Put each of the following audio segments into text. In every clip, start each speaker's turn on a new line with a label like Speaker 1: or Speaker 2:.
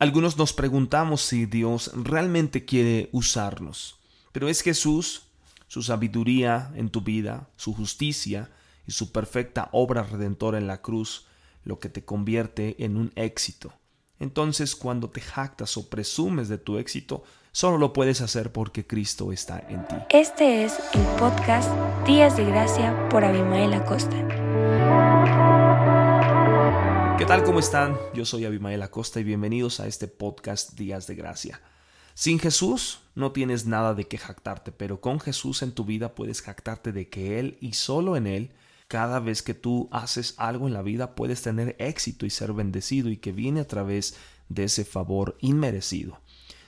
Speaker 1: Algunos nos preguntamos si Dios realmente quiere usarnos, pero es Jesús, su sabiduría en tu vida, su justicia y su perfecta obra redentora en la cruz lo que te convierte en un éxito. Entonces cuando te jactas o presumes de tu éxito, solo lo puedes hacer porque Cristo está en ti.
Speaker 2: Este es el podcast Días de Gracia por Abimael Acosta.
Speaker 1: ¿Qué tal? ¿Cómo están? Yo soy Abimael Acosta y bienvenidos a este podcast Días de Gracia. Sin Jesús no tienes nada de qué jactarte, pero con Jesús en tu vida puedes jactarte de que Él y solo en Él, cada vez que tú haces algo en la vida puedes tener éxito y ser bendecido y que viene a través de ese favor inmerecido.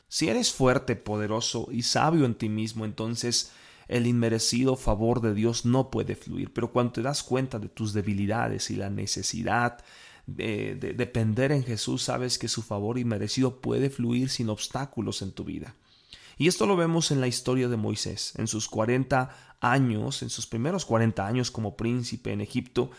Speaker 1: Si eres fuerte, poderoso y sabio en ti mismo, entonces el inmerecido favor de Dios no puede fluir. Pero cuando te das cuenta de tus debilidades y la necesidad de, depender en Jesús, sabes que su favor inmerecido puede fluir sin obstáculos en tu vida. Y esto lo vemos en la historia de Moisés, en sus 40 años, en sus primeros 40 años como príncipe en Egipto,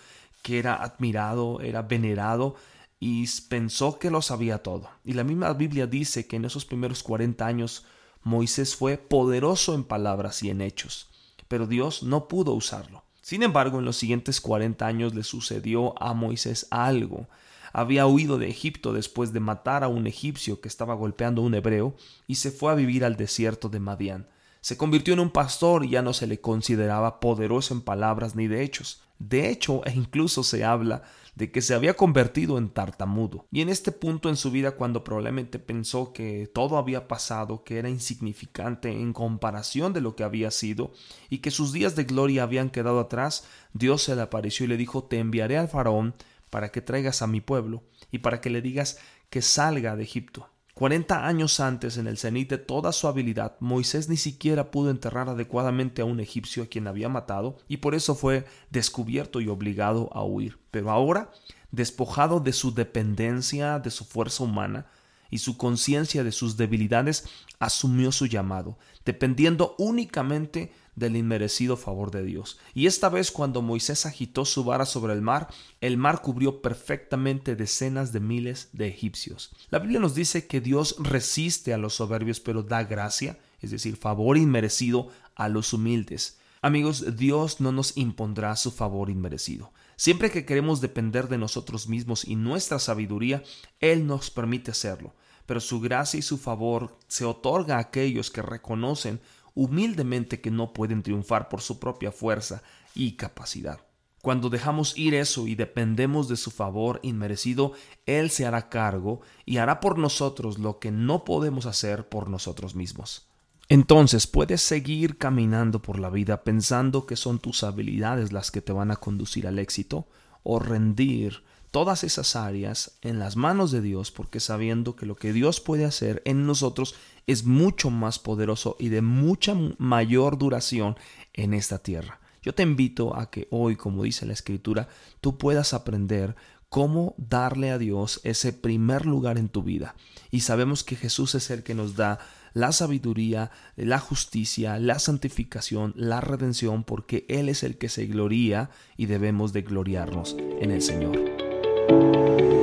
Speaker 1: que era admirado, era venerado y pensó que lo sabía todo. Y la misma Biblia dice que en esos primeros 40 años Moisés fue poderoso en palabras y en hechos, pero Dios no pudo usarlo. Sin embargo, en los siguientes 40 años le sucedió a Moisés algo. Había huido de Egipto después de matar a un egipcio que estaba golpeando a un hebreo y se fue a vivir al desierto de Madián. Se convirtió en un pastor y ya no se le consideraba poderoso en palabras ni de hechos. De hecho, e incluso se habla de que se había convertido en tartamudo. Y en este punto en su vida, cuando probablemente pensó que todo había pasado, que era insignificante en comparación de lo que había sido, y que sus días de gloria habían quedado atrás, Dios se le apareció y le dijo, te enviaré al faraón para que traigas a mi pueblo y para que le digas que salga de Egipto. Cuarenta años antes, en el cenit de toda su habilidad, Moisés ni siquiera pudo enterrar adecuadamente a un egipcio a quien había matado, y por eso fue descubierto y obligado a huir. Pero ahora, despojado de su dependencia de su fuerza humana y su conciencia de sus debilidades, asumió su llamado, dependiendo únicamente del inmerecido favor de Dios. Y esta vez cuando Moisés agitó su vara sobre el mar, el mar cubrió perfectamente decenas de miles de egipcios. La Biblia nos dice que Dios resiste a los soberbios, pero da gracia, es decir, favor inmerecido a los humildes. Amigos, Dios no nos impondrá su favor inmerecido. Siempre que queremos depender de nosotros mismos y nuestra sabiduría, Él nos permite hacerlo. Pero su gracia y su favor se otorga a aquellos que reconocen humildemente que no pueden triunfar por su propia fuerza y capacidad. Cuando dejamos ir eso y dependemos de su favor inmerecido, Él se hará cargo y hará por nosotros lo que no podemos hacer por nosotros mismos. Entonces puedes seguir caminando por la vida pensando que son tus habilidades las que te van a conducir al éxito o rendir todas esas áreas en las manos de Dios porque sabiendo que lo que Dios puede hacer en nosotros es mucho más poderoso y de mucha mayor duración en esta tierra. Yo te invito a que hoy, como dice la escritura, tú puedas aprender cómo darle a Dios ese primer lugar en tu vida. Y sabemos que Jesús es el que nos da la sabiduría, la justicia, la santificación, la redención, porque Él es el que se gloría y debemos de gloriarnos en el Señor. Música